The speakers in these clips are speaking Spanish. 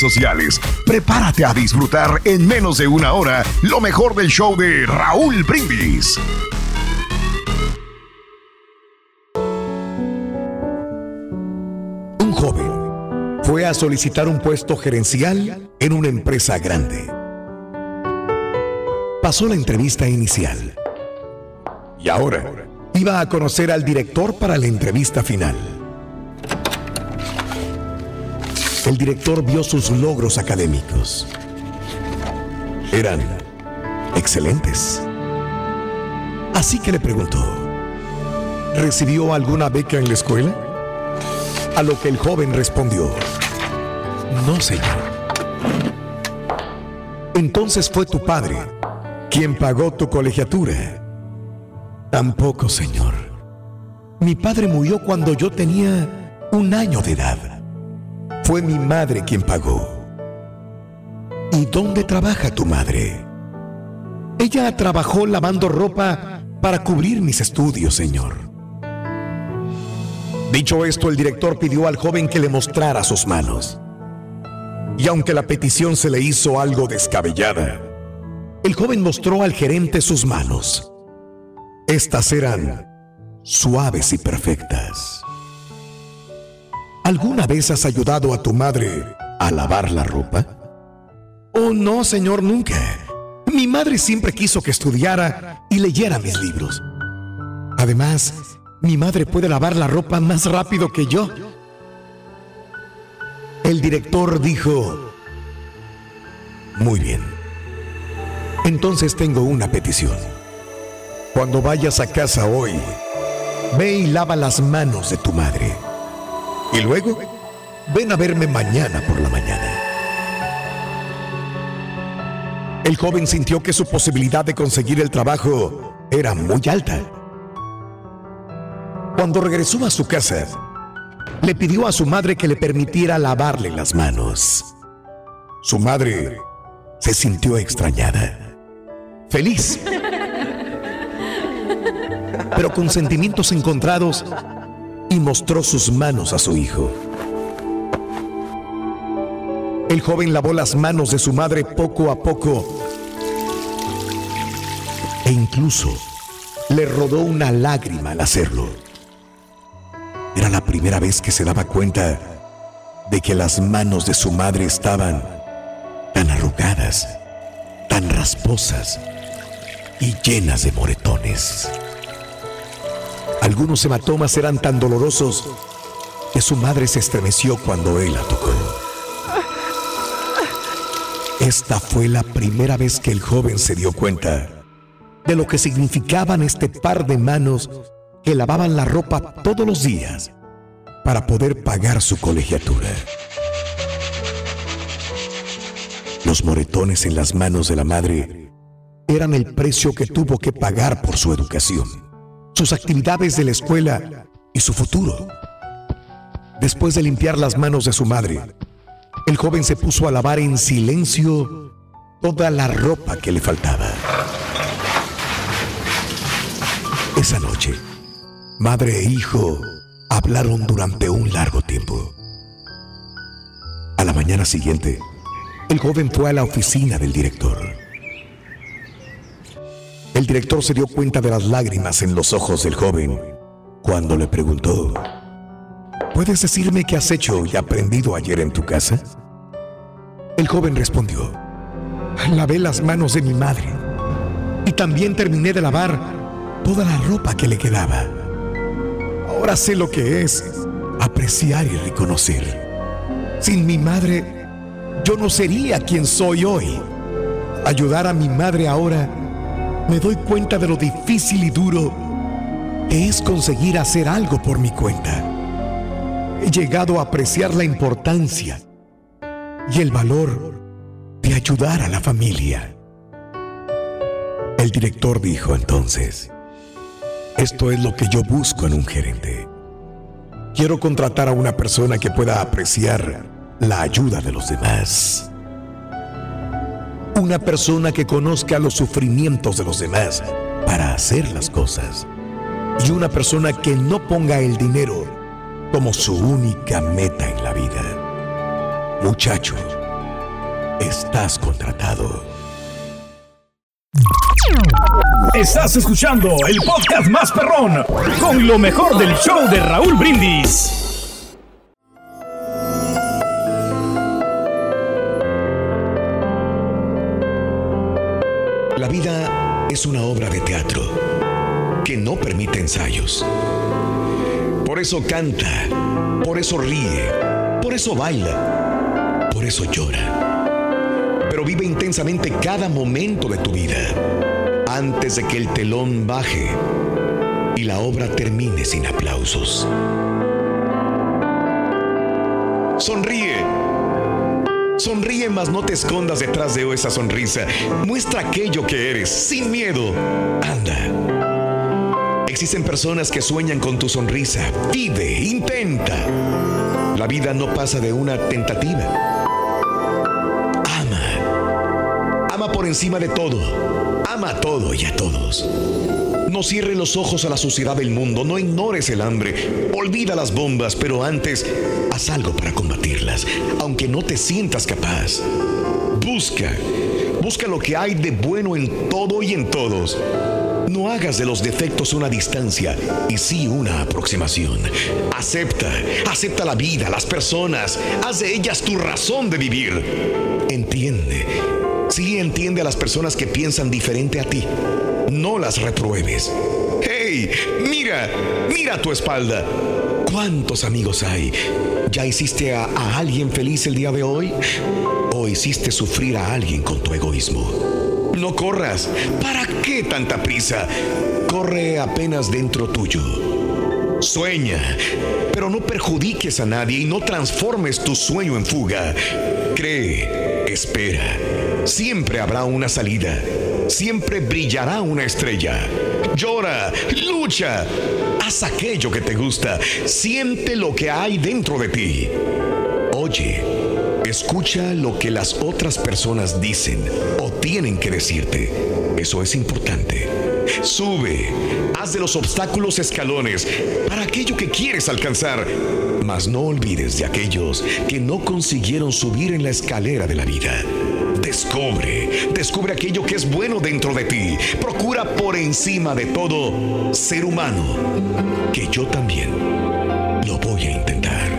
sociales. Prepárate a disfrutar en menos de una hora lo mejor del show de Raúl Brindis. Un joven fue a solicitar un puesto gerencial en una empresa grande. Pasó la entrevista inicial y ahora iba a conocer al director para la entrevista final. El director vio sus logros académicos. Eran excelentes. Así que le preguntó, ¿recibió alguna beca en la escuela? A lo que el joven respondió, no, señor. Entonces fue tu padre quien pagó tu colegiatura. Tampoco, señor. Mi padre murió cuando yo tenía un año de edad. Fue mi madre quien pagó. ¿Y dónde trabaja tu madre? Ella trabajó lavando ropa para cubrir mis estudios, señor. Dicho esto, el director pidió al joven que le mostrara sus manos. Y aunque la petición se le hizo algo descabellada, el joven mostró al gerente sus manos. Estas eran suaves y perfectas. ¿Alguna vez has ayudado a tu madre a lavar la ropa? Oh, no, señor, nunca. Mi madre siempre quiso que estudiara y leyera mis libros. Además, mi madre puede lavar la ropa más rápido que yo. El director dijo, muy bien. Entonces tengo una petición. Cuando vayas a casa hoy, ve y lava las manos de tu madre. Y luego, ven a verme mañana por la mañana. El joven sintió que su posibilidad de conseguir el trabajo era muy alta. Cuando regresó a su casa, le pidió a su madre que le permitiera lavarle las manos. Su madre se sintió extrañada, feliz, pero con sentimientos encontrados y mostró sus manos a su hijo. El joven lavó las manos de su madre poco a poco e incluso le rodó una lágrima al hacerlo. Era la primera vez que se daba cuenta de que las manos de su madre estaban tan arrugadas, tan rasposas y llenas de moretones. Algunos hematomas eran tan dolorosos que su madre se estremeció cuando él la tocó. Esta fue la primera vez que el joven se dio cuenta de lo que significaban este par de manos que lavaban la ropa todos los días para poder pagar su colegiatura. Los moretones en las manos de la madre eran el precio que tuvo que pagar por su educación, sus actividades de la escuela y su futuro. Después de limpiar las manos de su madre, el joven se puso a lavar en silencio toda la ropa que le faltaba. Esa noche, madre e hijo hablaron durante un largo tiempo. A la mañana siguiente, el joven fue a la oficina del director. El director se dio cuenta de las lágrimas en los ojos del joven cuando le preguntó, ¿puedes decirme qué has hecho y aprendido ayer en tu casa? El joven respondió, lavé las manos de mi madre y también terminé de lavar toda la ropa que le quedaba. Ahora sé lo que es apreciar y reconocer. Sin mi madre, yo no sería quien soy hoy. Ayudar a mi madre ahora, me doy cuenta de lo difícil y duro que es conseguir hacer algo por mi cuenta. He llegado a apreciar la importancia y el valor de ayudar a la familia. El director dijo entonces, esto es lo que yo busco en un gerente. Quiero contratar a una persona que pueda apreciar la ayuda de los demás. Una persona que conozca los sufrimientos de los demás para hacer las cosas. Y una persona que no ponga el dinero como su única meta en la vida. Muchacho, estás contratado. Estás escuchando el podcast más perrón con lo mejor del show de Raúl Brindis. Es una obra de teatro que no permite ensayos. Por eso canta, por eso ríe, por eso baila, por eso llora. Pero vive intensamente cada momento de tu vida antes de que el telón baje y la obra termine sin aplausos. Sonríe. Sonríe, mas no te escondas detrás de esa sonrisa. Muestra aquello que eres, sin miedo. Anda. Existen personas que sueñan con tu sonrisa. Vive, intenta. La vida no pasa de una tentativa. Por encima de todo. Ama a todo y a todos. No cierres los ojos a la suciedad del mundo, no ignores el hambre, olvida las bombas, pero antes haz algo para combatirlas, aunque no te sientas capaz. Busca, busca lo que hay de bueno en todo y en todos. No hagas de los defectos una distancia y sí una aproximación. Acepta, acepta la vida, las personas, haz de ellas tu razón de vivir. Entiende, sí entiende a las personas que piensan diferente a ti. No las repruebes. ¡Hey! Mira, mira tu espalda. ¿Cuántos amigos hay? ¿Ya hiciste a, a alguien feliz el día de hoy? ¿O hiciste sufrir a alguien con tu egoísmo? No corras. ¿Para qué tanta prisa? Corre apenas dentro tuyo. Sueña, pero no perjudiques a nadie y no transformes tu sueño en fuga. Cree, espera. Siempre habrá una salida. Siempre brillará una estrella. Llora, lucha. Haz aquello que te gusta. Siente lo que hay dentro de ti. Oye, escucha lo que las otras personas dicen o tienen que decirte. Eso es importante. Sube, haz de los obstáculos escalones para aquello que quieres alcanzar, mas no olvides de aquellos que no consiguieron subir en la escalera de la vida. Descubre, descubre aquello que es bueno dentro de ti. Procura por encima de todo ser humano, que yo también lo voy a intentar.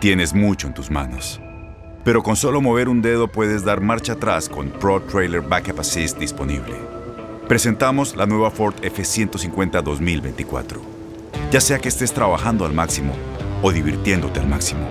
Tienes mucho en tus manos. Pero con solo mover un dedo puedes dar marcha atrás con Pro Trailer Backup Assist disponible. Presentamos la nueva Ford F150 2024. Ya sea que estés trabajando al máximo o divirtiéndote al máximo,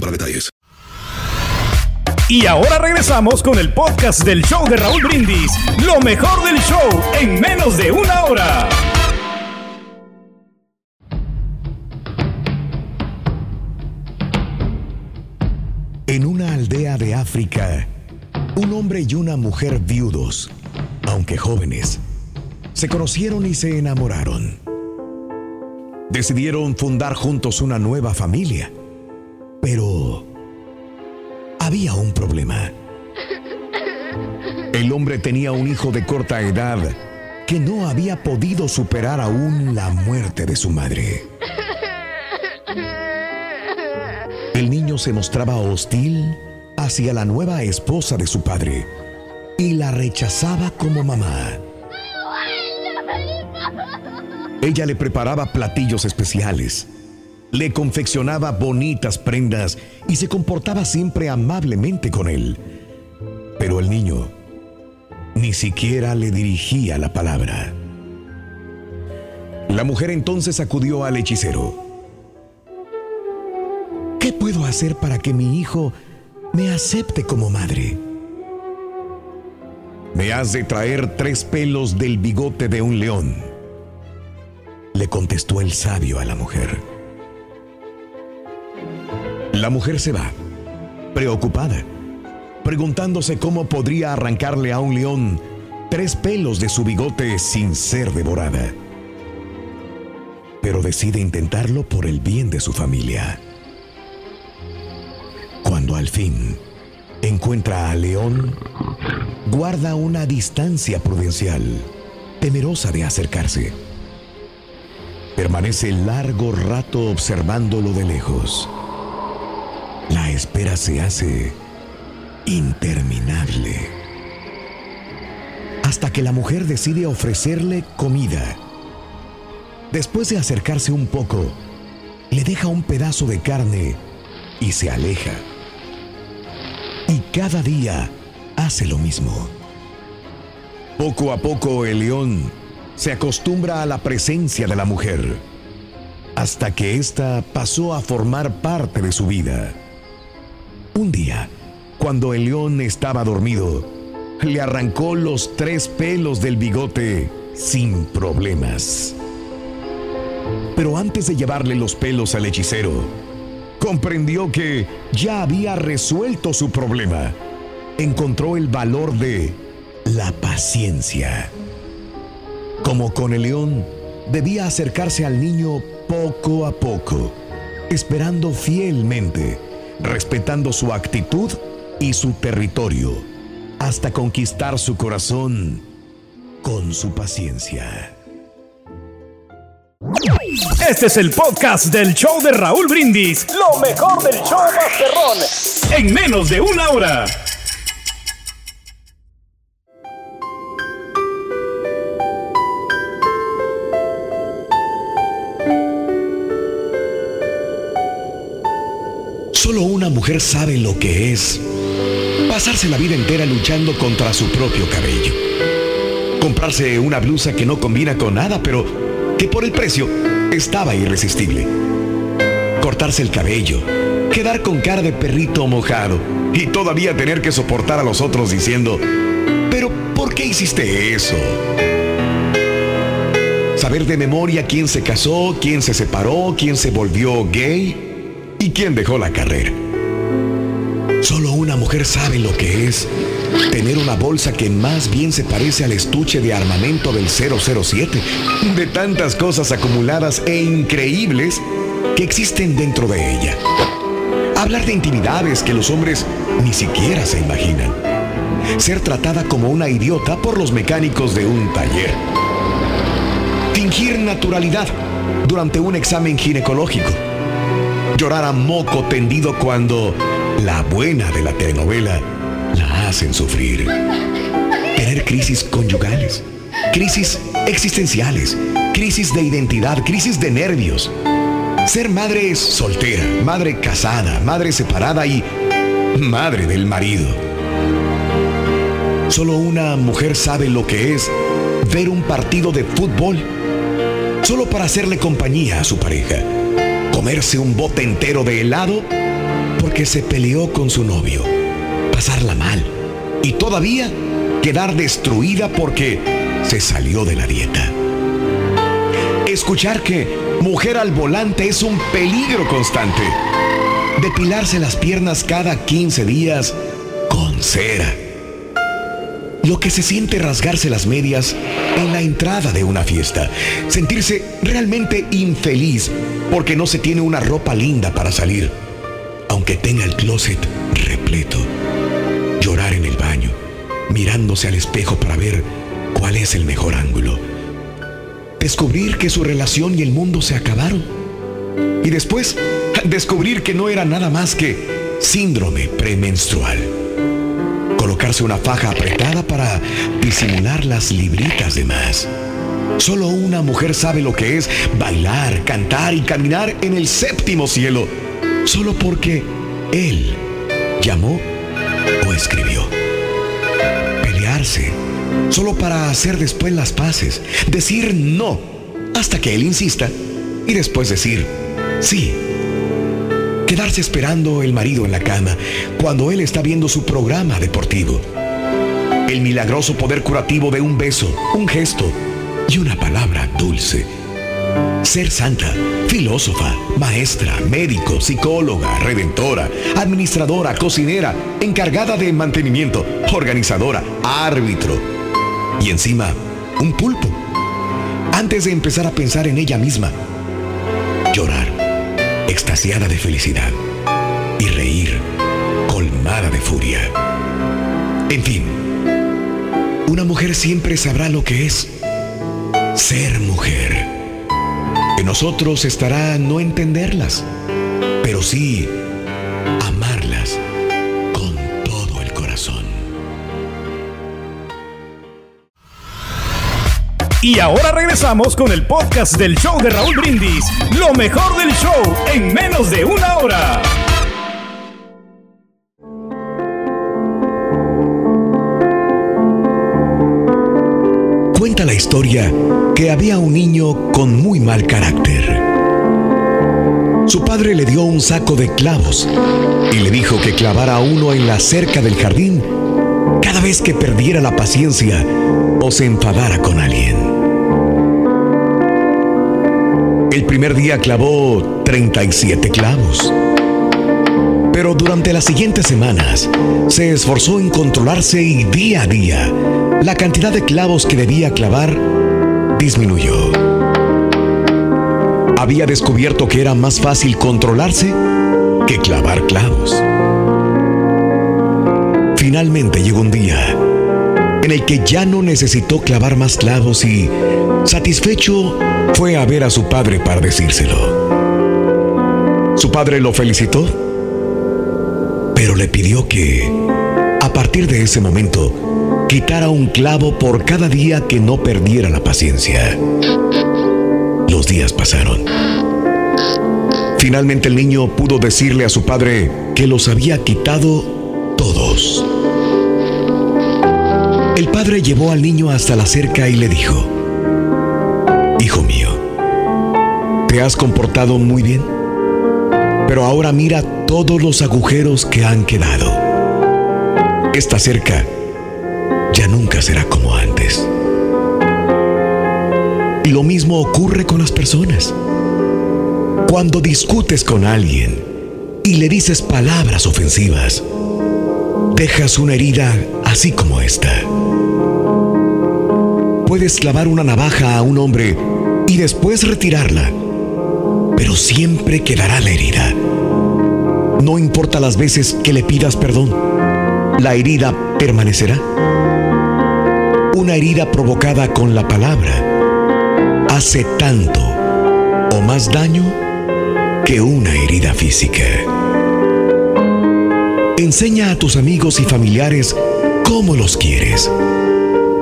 para detalles. Y ahora regresamos con el podcast del show de Raúl Brindis. Lo mejor del show en menos de una hora. En una aldea de África, un hombre y una mujer viudos, aunque jóvenes, se conocieron y se enamoraron. Decidieron fundar juntos una nueva familia, pero había un problema. El hombre tenía un hijo de corta edad que no había podido superar aún la muerte de su madre. El niño se mostraba hostil hacia la nueva esposa de su padre y la rechazaba como mamá. Ella le preparaba platillos especiales, le confeccionaba bonitas prendas y se comportaba siempre amablemente con él. Pero el niño ni siquiera le dirigía la palabra. La mujer entonces acudió al hechicero. ¿Qué puedo hacer para que mi hijo me acepte como madre? Me has de traer tres pelos del bigote de un león, le contestó el sabio a la mujer. La mujer se va, preocupada, preguntándose cómo podría arrancarle a un león tres pelos de su bigote sin ser devorada. Pero decide intentarlo por el bien de su familia. Cuando al fin encuentra al león, guarda una distancia prudencial, temerosa de acercarse. Permanece largo rato observándolo de lejos. La espera se hace interminable. Hasta que la mujer decide ofrecerle comida. Después de acercarse un poco, le deja un pedazo de carne y se aleja. Y cada día hace lo mismo. Poco a poco el león se acostumbra a la presencia de la mujer, hasta que ésta pasó a formar parte de su vida. Un día, cuando el león estaba dormido, le arrancó los tres pelos del bigote sin problemas. Pero antes de llevarle los pelos al hechicero, comprendió que ya había resuelto su problema. Encontró el valor de la paciencia. Como con el león, debía acercarse al niño poco a poco, esperando fielmente, respetando su actitud y su territorio, hasta conquistar su corazón con su paciencia. Este es el podcast del show de Raúl Brindis. Lo mejor del show Masterrón. En menos de una hora. Sabe lo que es pasarse la vida entera luchando contra su propio cabello. Comprarse una blusa que no combina con nada, pero que por el precio estaba irresistible. Cortarse el cabello, quedar con cara de perrito mojado y todavía tener que soportar a los otros diciendo, pero ¿por qué hiciste eso? Saber de memoria quién se casó, quién se separó, quién se volvió gay y quién dejó la carrera. Sabe lo que es tener una bolsa que más bien se parece al estuche de armamento del 007, de tantas cosas acumuladas e increíbles que existen dentro de ella. Hablar de intimidades que los hombres ni siquiera se imaginan. Ser tratada como una idiota por los mecánicos de un taller. Fingir naturalidad durante un examen ginecológico. Llorar a moco tendido cuando la buena de la telenovela la hacen sufrir. Tener crisis conyugales, crisis existenciales, crisis de identidad, crisis de nervios. Ser madre soltera, madre casada, madre separada y madre del marido. Solo una mujer sabe lo que es ver un partido de fútbol solo para hacerle compañía a su pareja. Comerse un bote entero de helado porque se peleó con su novio. Pasarla mal. Y todavía quedar destruida porque se salió de la dieta. Escuchar que mujer al volante es un peligro constante. Depilarse las piernas cada 15 días con cera. Lo que se siente rasgarse las medias en la entrada de una fiesta. Sentirse realmente infeliz porque no se tiene una ropa linda para salir aunque tenga el closet repleto. Llorar en el baño, mirándose al espejo para ver cuál es el mejor ángulo. Descubrir que su relación y el mundo se acabaron. Y después, descubrir que no era nada más que síndrome premenstrual. Colocarse una faja apretada para disimular las libritas de más. Solo una mujer sabe lo que es bailar, cantar y caminar en el séptimo cielo solo porque él llamó o escribió. Pelearse solo para hacer después las paces. Decir no hasta que él insista y después decir sí. Quedarse esperando el marido en la cama cuando él está viendo su programa deportivo. El milagroso poder curativo de un beso, un gesto y una palabra dulce ser santa, filósofa, maestra, médico, psicóloga, redentora, administradora, cocinera, encargada de mantenimiento, organizadora, árbitro. Y encima, un pulpo. Antes de empezar a pensar en ella misma, llorar, extasiada de felicidad, y reír, colmada de furia. En fin, una mujer siempre sabrá lo que es ser mujer. En nosotros estará no entenderlas, pero sí amarlas con todo el corazón. Y ahora regresamos con el podcast del show de Raúl Brindis, lo mejor del show en menos de una hora. La historia que había un niño con muy mal carácter. Su padre le dio un saco de clavos y le dijo que clavara uno en la cerca del jardín cada vez que perdiera la paciencia o se enfadara con alguien. El primer día clavó 37 clavos. Pero durante las siguientes semanas se esforzó en controlarse y día a día la cantidad de clavos que debía clavar disminuyó. Había descubierto que era más fácil controlarse que clavar clavos. Finalmente llegó un día en el que ya no necesitó clavar más clavos y, satisfecho, fue a ver a su padre para decírselo. Su padre lo felicitó, pero le pidió que, a partir de ese momento, quitara un clavo por cada día que no perdiera la paciencia. Los días pasaron. Finalmente el niño pudo decirle a su padre que los había quitado todos. El padre llevó al niño hasta la cerca y le dijo, Hijo mío, te has comportado muy bien, Pero ahora mira todos los agujeros que han quedado. Esta cerca ya nunca será como antes. Y lo mismo ocurre con las personas. Cuando discutes con alguien y le dices palabras ofensivas, dejas una herida así como esta. Puedes clavar una navaja a un hombre y después retirarla, pero siempre quedará la herida. No importa las veces que le pidas perdón, la herida permanecerá. Una herida provocada con la palabra hace tanto o más daño que una herida física. Enseña a tus amigos y familiares cómo los quieres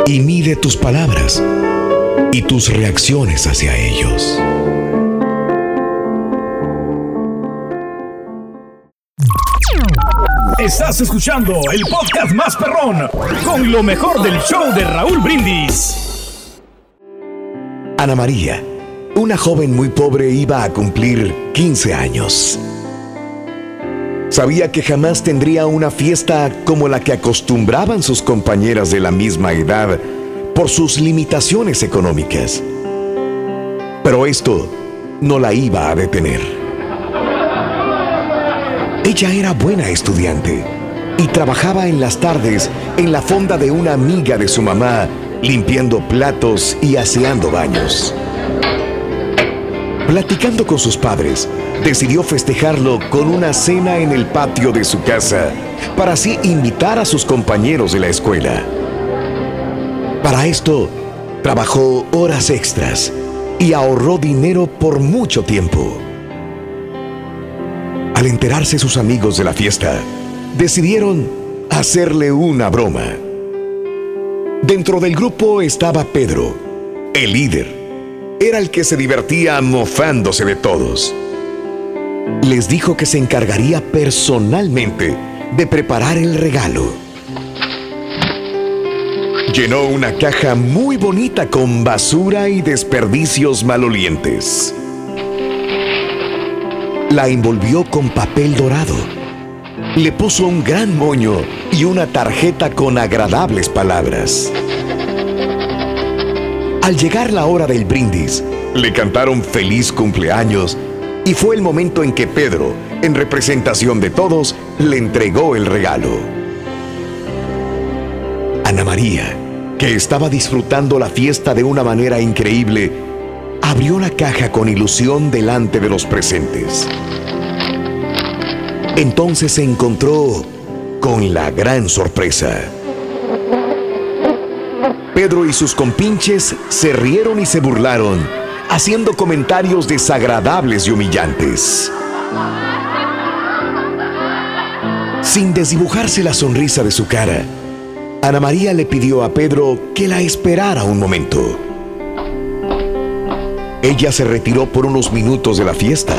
y mide tus palabras y tus reacciones hacia ellos. Estás escuchando el podcast más perrón con lo mejor del show de Raúl Brindis. Ana María, una joven muy pobre, iba a cumplir 15 años. Sabía que jamás tendría una fiesta como la que acostumbraban sus compañeras de la misma edad por sus limitaciones económicas. Pero esto no la iba a detener. Ella era buena estudiante y trabajaba en las tardes en la fonda de una amiga de su mamá, limpiando platos y aseando baños. Platicando con sus padres, decidió festejarlo con una cena en el patio de su casa para así invitar a sus compañeros de la escuela. Para esto, trabajó horas extras y ahorró dinero por mucho tiempo. Enterarse sus amigos de la fiesta, decidieron hacerle una broma. Dentro del grupo estaba Pedro, el líder. Era el que se divertía mofándose de todos. Les dijo que se encargaría personalmente de preparar el regalo. Llenó una caja muy bonita con basura y desperdicios malolientes la envolvió con papel dorado. Le puso un gran moño y una tarjeta con agradables palabras. Al llegar la hora del brindis, le cantaron feliz cumpleaños y fue el momento en que Pedro, en representación de todos, le entregó el regalo. Ana María, que estaba disfrutando la fiesta de una manera increíble, abrió la caja con ilusión delante de los presentes. Entonces se encontró con la gran sorpresa. Pedro y sus compinches se rieron y se burlaron, haciendo comentarios desagradables y humillantes. Sin desdibujarse la sonrisa de su cara, Ana María le pidió a Pedro que la esperara un momento. Ella se retiró por unos minutos de la fiesta,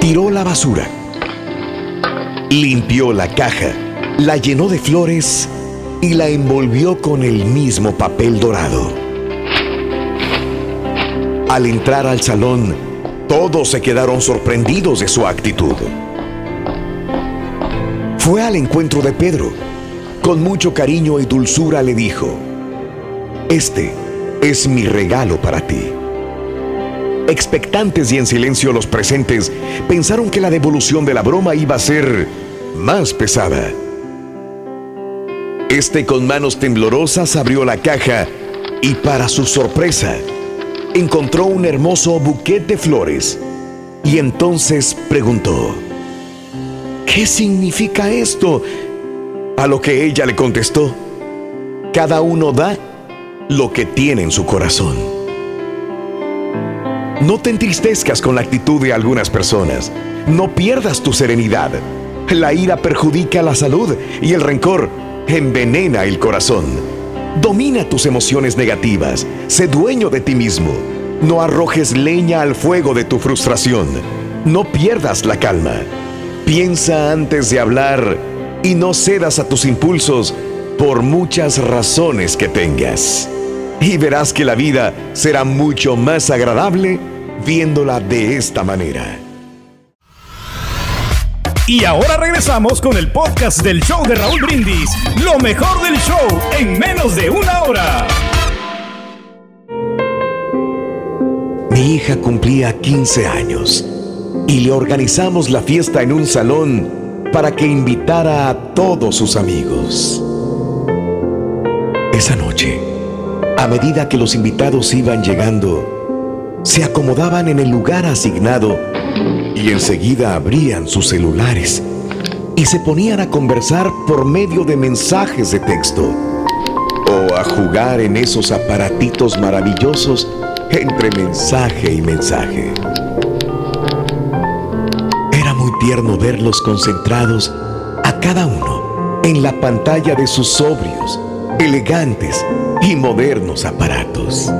tiró la basura, limpió la caja, la llenó de flores y la envolvió con el mismo papel dorado. Al entrar al salón, todos se quedaron sorprendidos de su actitud. Fue al encuentro de Pedro. Con mucho cariño y dulzura le dijo, Este es mi regalo para ti. Expectantes y en silencio los presentes pensaron que la devolución de la broma iba a ser más pesada. Este con manos temblorosas abrió la caja y para su sorpresa encontró un hermoso buquete de flores y entonces preguntó, ¿qué significa esto? A lo que ella le contestó, cada uno da lo que tiene en su corazón. No te entristezcas con la actitud de algunas personas. No pierdas tu serenidad. La ira perjudica la salud y el rencor envenena el corazón. Domina tus emociones negativas. Sé dueño de ti mismo. No arrojes leña al fuego de tu frustración. No pierdas la calma. Piensa antes de hablar y no cedas a tus impulsos por muchas razones que tengas. Y verás que la vida será mucho más agradable viéndola de esta manera. Y ahora regresamos con el podcast del show de Raúl Brindis. Lo mejor del show en menos de una hora. Mi hija cumplía 15 años y le organizamos la fiesta en un salón para que invitara a todos sus amigos. Esa noche, a medida que los invitados iban llegando, se acomodaban en el lugar asignado y enseguida abrían sus celulares y se ponían a conversar por medio de mensajes de texto o a jugar en esos aparatitos maravillosos entre mensaje y mensaje. Era muy tierno verlos concentrados a cada uno en la pantalla de sus sobrios, elegantes y modernos aparatos.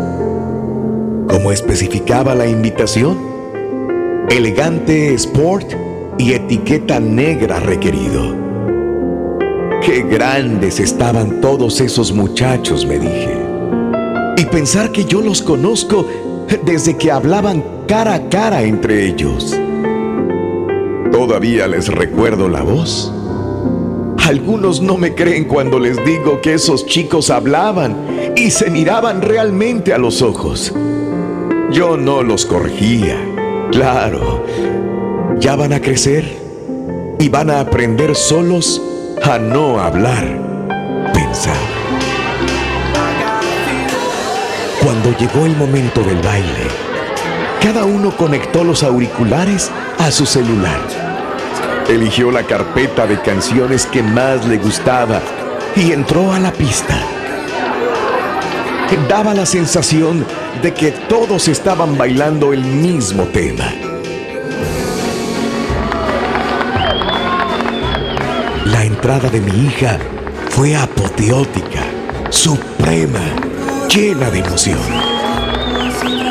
Como especificaba la invitación, elegante sport y etiqueta negra requerido. Qué grandes estaban todos esos muchachos, me dije. Y pensar que yo los conozco desde que hablaban cara a cara entre ellos. Todavía les recuerdo la voz. Algunos no me creen cuando les digo que esos chicos hablaban y se miraban realmente a los ojos. Yo no los corregía. Claro, ya van a crecer y van a aprender solos a no hablar, pensar. Cuando llegó el momento del baile, cada uno conectó los auriculares a su celular. Eligió la carpeta de canciones que más le gustaba y entró a la pista. Daba la sensación de que todos estaban bailando el mismo tema. La entrada de mi hija fue apoteótica, suprema, llena de emoción.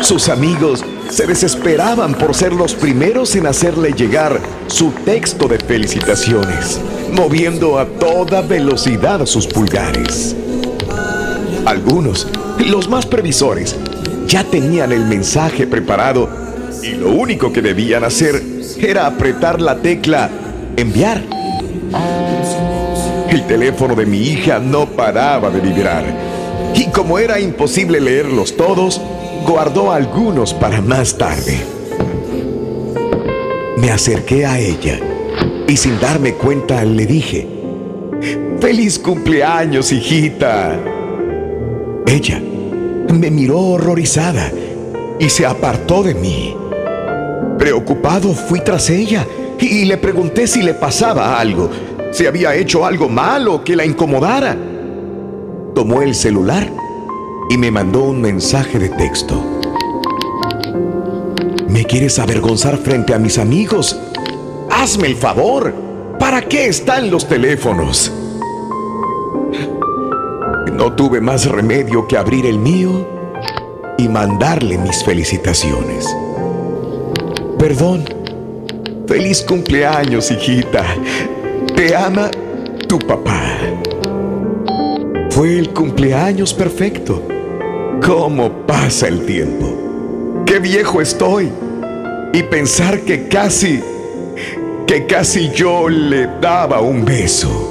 Sus amigos se desesperaban por ser los primeros en hacerle llegar su texto de felicitaciones, moviendo a toda velocidad sus pulgares. Algunos, los más previsores, ya tenían el mensaje preparado y lo único que debían hacer era apretar la tecla enviar. El teléfono de mi hija no paraba de vibrar y como era imposible leerlos todos, guardó algunos para más tarde. Me acerqué a ella y sin darme cuenta le dije, ¡Feliz cumpleaños, hijita! Ella me miró horrorizada y se apartó de mí. Preocupado fui tras ella y le pregunté si le pasaba algo, si había hecho algo malo que la incomodara. Tomó el celular y me mandó un mensaje de texto. ¿Me quieres avergonzar frente a mis amigos? Hazme el favor. ¿Para qué están los teléfonos? No tuve más remedio que abrir el mío y mandarle mis felicitaciones. Perdón. Feliz cumpleaños, hijita. Te ama tu papá. Fue el cumpleaños perfecto. ¿Cómo pasa el tiempo? ¡Qué viejo estoy! Y pensar que casi, que casi yo le daba un beso.